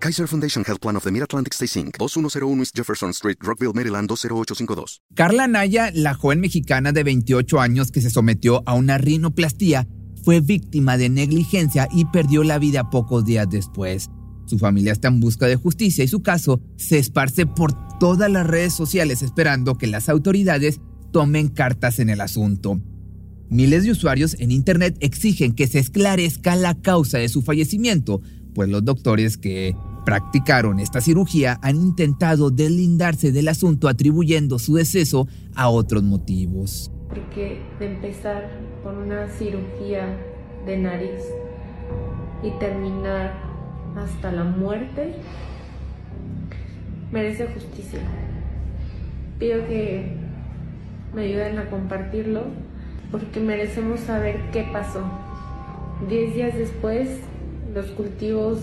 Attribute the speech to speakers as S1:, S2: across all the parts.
S1: Kaiser Foundation Health Plan of the Mid-Atlantic Stay Inc., 2101 East Jefferson Street, Rockville, Maryland 20852.
S2: Carla Naya, la joven mexicana de 28 años que se sometió a una rinoplastía, fue víctima de negligencia y perdió la vida pocos días después. Su familia está en busca de justicia y su caso se esparce por todas las redes sociales esperando que las autoridades tomen cartas en el asunto. Miles de usuarios en Internet exigen que se esclarezca la causa de su fallecimiento, pues los doctores que practicaron esta cirugía han intentado deslindarse del asunto atribuyendo su deceso a otros motivos.
S3: Porque de empezar con una cirugía de nariz y terminar hasta la muerte, merece justicia. Pido que me ayuden a compartirlo porque merecemos saber qué pasó. Diez días después, los cultivos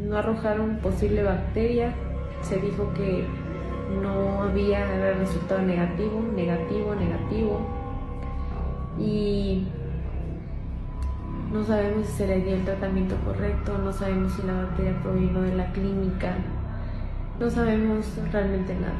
S3: no arrojaron posible bacteria, se dijo que no había resultado negativo, negativo, negativo. Y no sabemos si se le dio el tratamiento correcto, no sabemos si la bacteria provino de la clínica, no sabemos realmente nada.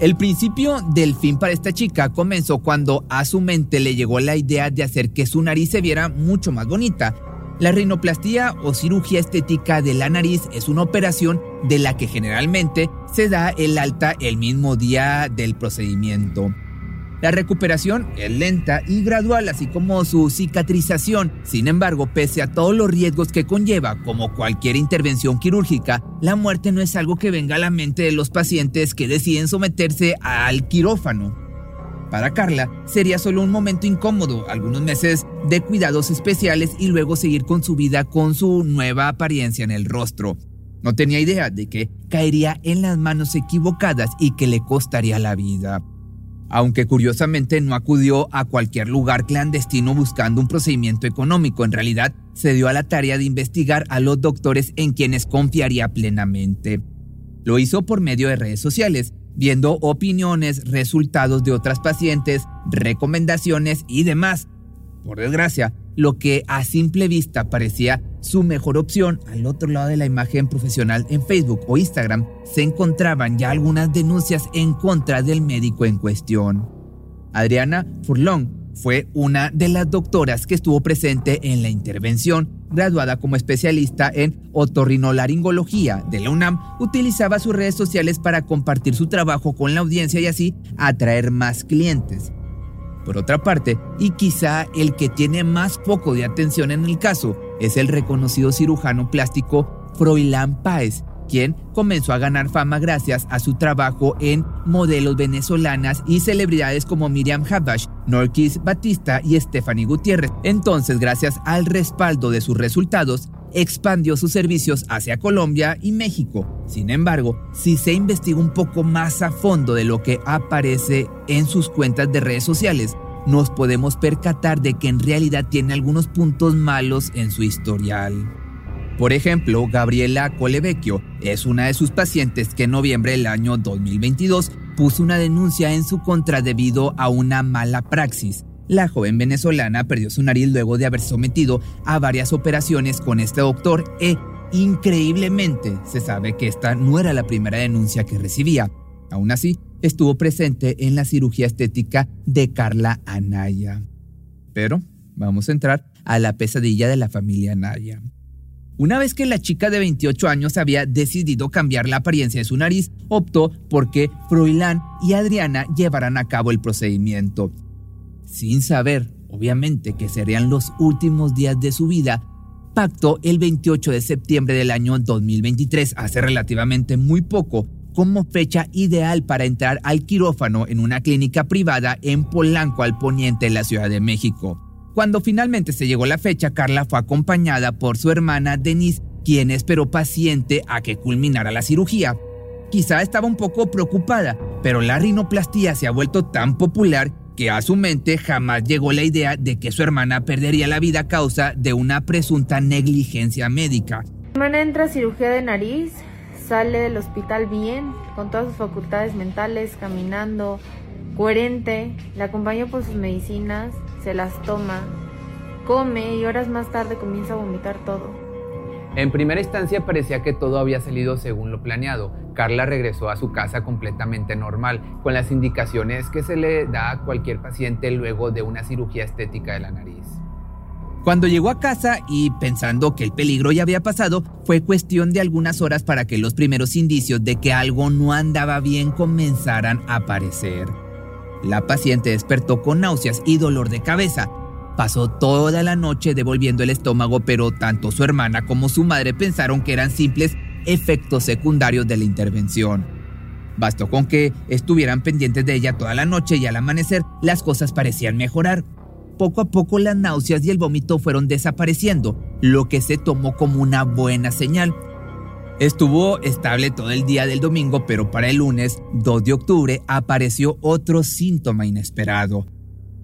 S2: El principio del fin para esta chica comenzó cuando a su mente le llegó la idea de hacer que su nariz se viera mucho más bonita la rinoplastía o cirugía estética de la nariz es una operación de la que generalmente se da el alta el mismo día del procedimiento. La recuperación es lenta y gradual, así como su cicatrización. Sin embargo, pese a todos los riesgos que conlleva, como cualquier intervención quirúrgica, la muerte no es algo que venga a la mente de los pacientes que deciden someterse al quirófano. Para Carla sería solo un momento incómodo, algunos meses de cuidados especiales y luego seguir con su vida con su nueva apariencia en el rostro. No tenía idea de que caería en las manos equivocadas y que le costaría la vida. Aunque curiosamente no acudió a cualquier lugar clandestino buscando un procedimiento económico, en realidad se dio a la tarea de investigar a los doctores en quienes confiaría plenamente. Lo hizo por medio de redes sociales, viendo opiniones, resultados de otras pacientes, recomendaciones y demás. Por desgracia, lo que a simple vista parecía su mejor opción al otro lado de la imagen profesional en Facebook o Instagram, se encontraban ya algunas denuncias en contra del médico en cuestión. Adriana Furlong fue una de las doctoras que estuvo presente en la intervención. Graduada como especialista en otorrinolaringología de la UNAM, utilizaba sus redes sociales para compartir su trabajo con la audiencia y así atraer más clientes. Por otra parte, y quizá el que tiene más foco de atención en el caso, es el reconocido cirujano plástico Froilán Páez, quien comenzó a ganar fama gracias a su trabajo en modelos venezolanas y celebridades como Miriam Habash, Norquis Batista y Stephanie Gutiérrez. Entonces, gracias al respaldo de sus resultados, expandió sus servicios hacia Colombia y México. Sin embargo, si se investiga un poco más a fondo de lo que aparece en sus cuentas de redes sociales, nos podemos percatar de que en realidad tiene algunos puntos malos en su historial. Por ejemplo, Gabriela Colevecchio es una de sus pacientes que en noviembre del año 2022 puso una denuncia en su contra debido a una mala praxis. La joven venezolana perdió su nariz luego de haber sometido a varias operaciones con este doctor e, increíblemente, se sabe que esta no era la primera denuncia que recibía. Aún así, estuvo presente en la cirugía estética de Carla Anaya. Pero vamos a entrar a la pesadilla de la familia Anaya. Una vez que la chica de 28 años había decidido cambiar la apariencia de su nariz, optó por que Froilán y Adriana llevaran a cabo el procedimiento. Sin saber, obviamente, que serían los últimos días de su vida, pactó el 28 de septiembre del año 2023, hace relativamente muy poco, como fecha ideal para entrar al quirófano en una clínica privada en Polanco al poniente de la Ciudad de México. Cuando finalmente se llegó la fecha, Carla fue acompañada por su hermana Denise, quien esperó paciente a que culminara la cirugía. quizá estaba un poco preocupada, pero la rinoplastía se ha vuelto tan popular que a su mente jamás llegó la idea de que su hermana perdería la vida a causa de una presunta negligencia médica.
S3: Mi hermana entra a cirugía de nariz, sale del hospital bien, con todas sus facultades mentales, caminando, coherente, la acompaña por sus medicinas, se las toma, come y horas más tarde comienza a vomitar todo.
S2: En primera instancia parecía que todo había salido según lo planeado. Carla regresó a su casa completamente normal, con las indicaciones que se le da a cualquier paciente luego de una cirugía estética de la nariz. Cuando llegó a casa y pensando que el peligro ya había pasado, fue cuestión de algunas horas para que los primeros indicios de que algo no andaba bien comenzaran a aparecer. La paciente despertó con náuseas y dolor de cabeza, Pasó toda la noche devolviendo el estómago, pero tanto su hermana como su madre pensaron que eran simples efectos secundarios de la intervención. Bastó con que estuvieran pendientes de ella toda la noche y al amanecer las cosas parecían mejorar. Poco a poco las náuseas y el vómito fueron desapareciendo, lo que se tomó como una buena señal. Estuvo estable todo el día del domingo, pero para el lunes 2 de octubre apareció otro síntoma inesperado.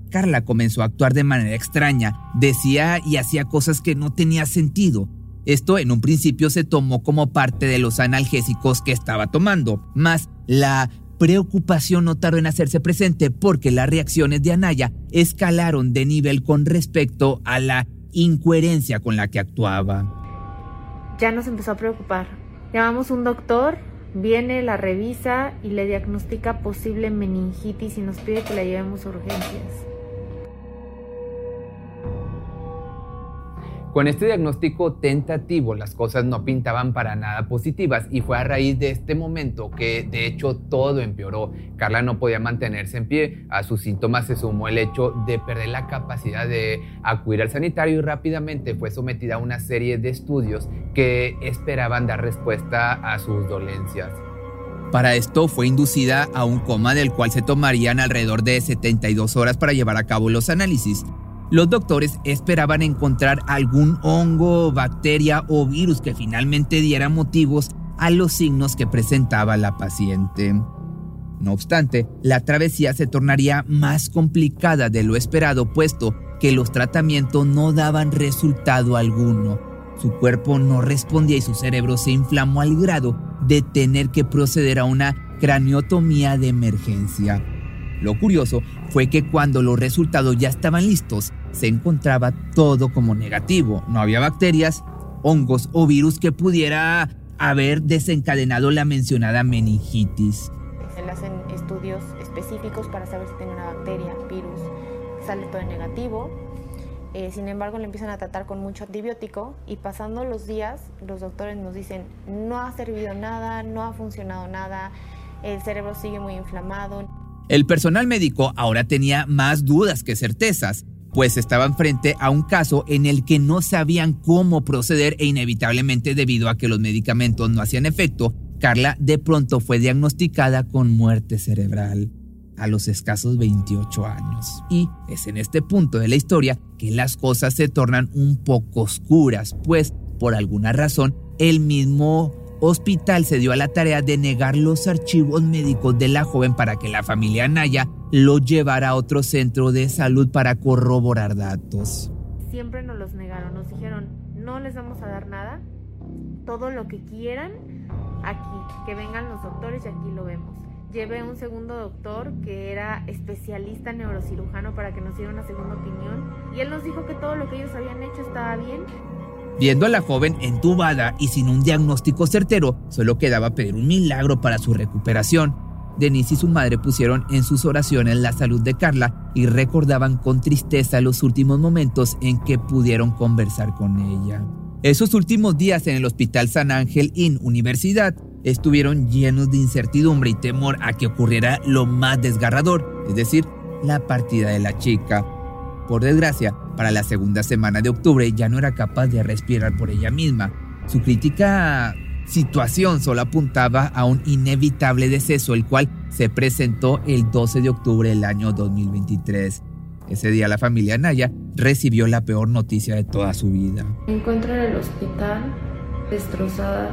S2: Carla comenzó a actuar de manera extraña, decía y hacía cosas que no tenía sentido. Esto en un principio se tomó como parte de los analgésicos que estaba tomando, más la preocupación no tardó en hacerse presente porque las reacciones de Anaya escalaron de nivel con respecto a la incoherencia con la que actuaba.
S3: Ya nos empezó a preocupar. Llamamos un doctor, viene, la revisa y le diagnostica posible meningitis y nos pide que la llevemos a urgencias.
S2: Con este diagnóstico tentativo las cosas no pintaban para nada positivas y fue a raíz de este momento que de hecho todo empeoró. Carla no podía mantenerse en pie, a sus síntomas se sumó el hecho de perder la capacidad de acudir al sanitario y rápidamente fue sometida a una serie de estudios que esperaban dar respuesta a sus dolencias. Para esto fue inducida a un coma del cual se tomarían alrededor de 72 horas para llevar a cabo los análisis. Los doctores esperaban encontrar algún hongo, bacteria o virus que finalmente diera motivos a los signos que presentaba la paciente. No obstante, la travesía se tornaría más complicada de lo esperado, puesto que los tratamientos no daban resultado alguno. Su cuerpo no respondía y su cerebro se inflamó al grado de tener que proceder a una craniotomía de emergencia. Lo curioso fue que cuando los resultados ya estaban listos, se encontraba todo como negativo. No había bacterias, hongos o virus que pudiera haber desencadenado la mencionada meningitis.
S3: Se le hacen estudios específicos para saber si tiene una bacteria, virus, sale todo negativo. Eh, sin embargo, le empiezan a tratar con mucho antibiótico y pasando los días, los doctores nos dicen, no ha servido nada, no ha funcionado nada, el cerebro sigue muy inflamado.
S2: El personal médico ahora tenía más dudas que certezas, pues estaban frente a un caso en el que no sabían cómo proceder e inevitablemente debido a que los medicamentos no hacían efecto, Carla de pronto fue diagnosticada con muerte cerebral a los escasos 28 años. Y es en este punto de la historia que las cosas se tornan un poco oscuras, pues por alguna razón el mismo hospital se dio a la tarea de negar los archivos médicos de la joven para que la familia Naya lo llevara a otro centro de salud para corroborar datos.
S3: Siempre nos los negaron, nos dijeron, no les vamos a dar nada, todo lo que quieran, aquí, que vengan los doctores y aquí lo vemos. Llevé un segundo doctor que era especialista neurocirujano para que nos diera una segunda opinión y él nos dijo que todo lo que ellos habían hecho estaba bien
S2: Viendo a la joven entubada y sin un diagnóstico certero, solo quedaba pedir un milagro para su recuperación. Denise y su madre pusieron en sus oraciones la salud de Carla y recordaban con tristeza los últimos momentos en que pudieron conversar con ella. Esos últimos días en el Hospital San Ángel in Universidad estuvieron llenos de incertidumbre y temor a que ocurriera lo más desgarrador, es decir, la partida de la chica. Por desgracia, para la segunda semana de octubre ya no era capaz de respirar por ella misma. Su crítica situación solo apuntaba a un inevitable deceso, el cual se presentó el 12 de octubre del año 2023. Ese día la familia Naya recibió la peor noticia de toda su vida.
S3: Me encuentro en el hospital, destrozada.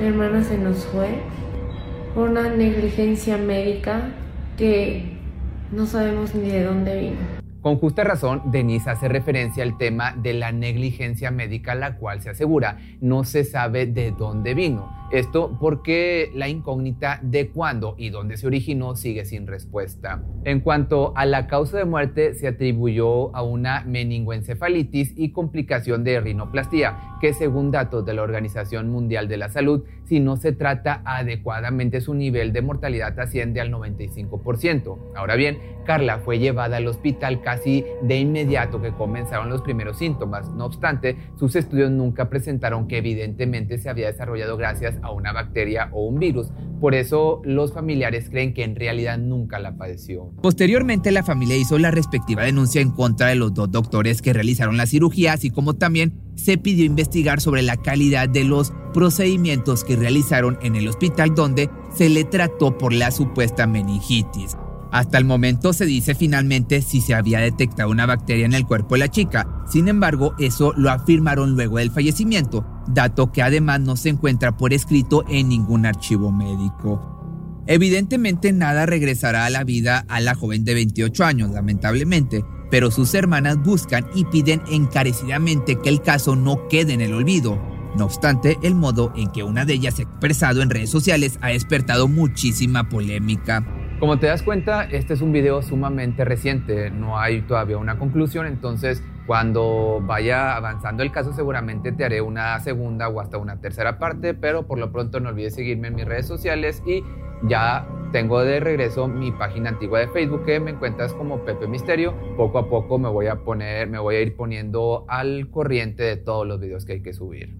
S3: Mi hermana se nos fue. una negligencia médica que no sabemos ni de dónde vino.
S4: Con justa razón, Denise hace referencia al tema de la negligencia médica, la cual se asegura no se sabe de dónde vino. Esto porque la incógnita de cuándo y dónde se originó sigue sin respuesta. En cuanto a la causa de muerte, se atribuyó a una meningoencefalitis y complicación de rinoplastía, que según datos de la Organización Mundial de la Salud, si no se trata adecuadamente su nivel de mortalidad asciende al 95%. Ahora bien, Carla fue llevada al hospital casi de inmediato que comenzaron los primeros síntomas. No obstante, sus estudios nunca presentaron que evidentemente se había desarrollado gracias a una bacteria o un virus. Por eso los familiares creen que en realidad nunca la padeció. Posteriormente la familia hizo la respectiva denuncia en contra de los dos doctores que realizaron la cirugía, así como también se pidió investigar sobre la calidad de los procedimientos que realizaron en el hospital donde se le trató por la supuesta meningitis. Hasta el momento se dice finalmente si se había detectado una bacteria en el cuerpo de la chica. Sin embargo, eso lo afirmaron luego del fallecimiento, dato que además no se encuentra por escrito en ningún archivo médico. Evidentemente nada regresará a la vida a la joven de 28 años, lamentablemente, pero sus hermanas buscan y piden encarecidamente que el caso no quede en el olvido. No obstante, el modo en que una de ellas ha expresado en redes sociales ha despertado muchísima polémica. Como te das cuenta, este es un video sumamente reciente, no hay todavía una conclusión, entonces cuando vaya avanzando el caso seguramente te haré una segunda o hasta una tercera parte, pero por lo pronto no olvides seguirme en mis redes sociales y ya tengo de regreso mi página antigua de Facebook que me encuentras como Pepe Misterio. Poco a poco me voy a poner, me voy a ir poniendo al corriente de todos los videos que hay que subir.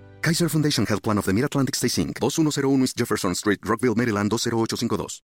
S1: Kaiser Foundation Health Plan of the Mid-Atlantic Stay Inc. 2101 East Jefferson Street, Rockville, Maryland 20852.